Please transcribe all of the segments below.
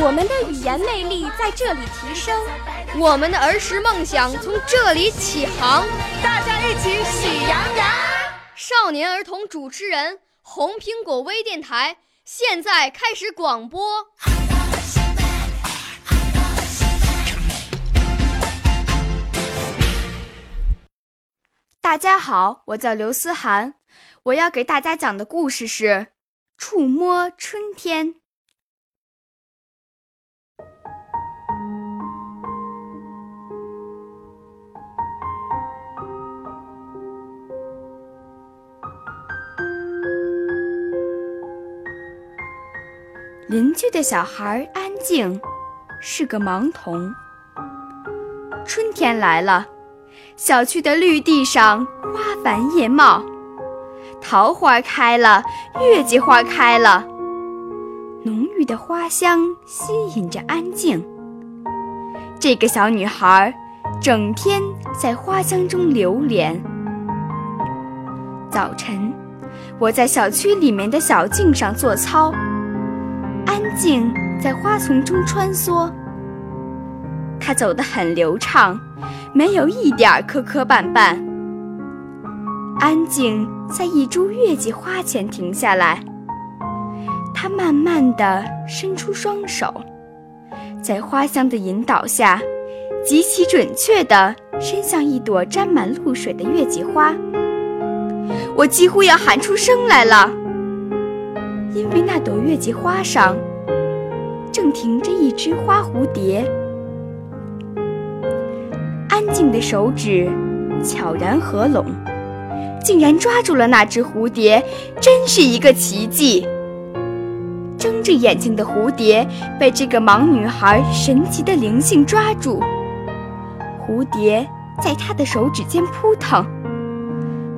我们的语言魅力在这里提升，我们的儿时梦想从这里起航。大家一起喜羊羊。少年儿童主持人，红苹果微电台。现在开始广播。大家好，我叫刘思涵，我要给大家讲的故事是《触摸春天》。邻居的小孩安静，是个盲童。春天来了，小区的绿地上花繁叶茂，桃花开了，月季花开了，浓郁的花香吸引着安静。这个小女孩整天在花香中流连。早晨，我在小区里面的小径上做操。安静在花丛中穿梭，他走得很流畅，没有一点磕磕绊绊。安静在一株月季花前停下来，他慢慢地伸出双手，在花香的引导下，极其准确地伸向一朵沾满露水的月季花。我几乎要喊出声来了。因为那朵月季花上正停着一只花蝴蝶，安静的手指悄然合拢，竟然抓住了那只蝴蝶，真是一个奇迹。睁着眼睛的蝴蝶被这个盲女孩神奇的灵性抓住，蝴蝶在她的手指间扑腾，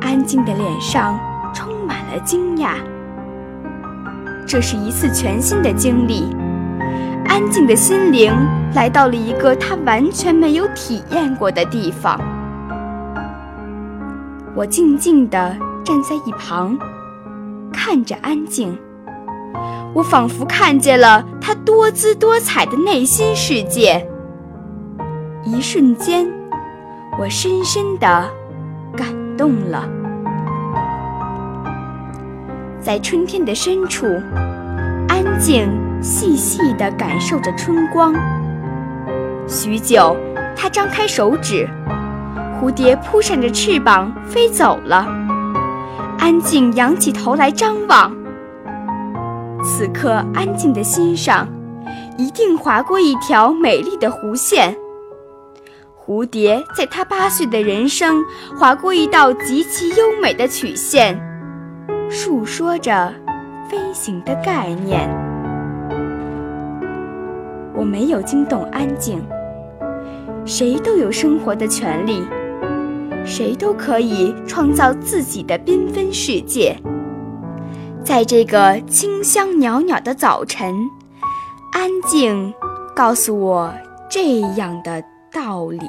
安静的脸上充满了惊讶。这是一次全新的经历，安静的心灵来到了一个他完全没有体验过的地方。我静静地站在一旁，看着安静。我仿佛看见了他多姿多彩的内心世界。一瞬间，我深深地感动了。在春天的深处，安静细细地感受着春光。许久，它张开手指，蝴蝶扑扇着翅膀飞走了。安静仰起头来张望。此刻，安静的心上一定划过一条美丽的弧线。蝴蝶在它八岁的人生划过一道极其优美的曲线。述说着飞行的概念。我没有惊动安静。谁都有生活的权利，谁都可以创造自己的缤纷世界。在这个清香袅袅的早晨，安静告诉我这样的道理。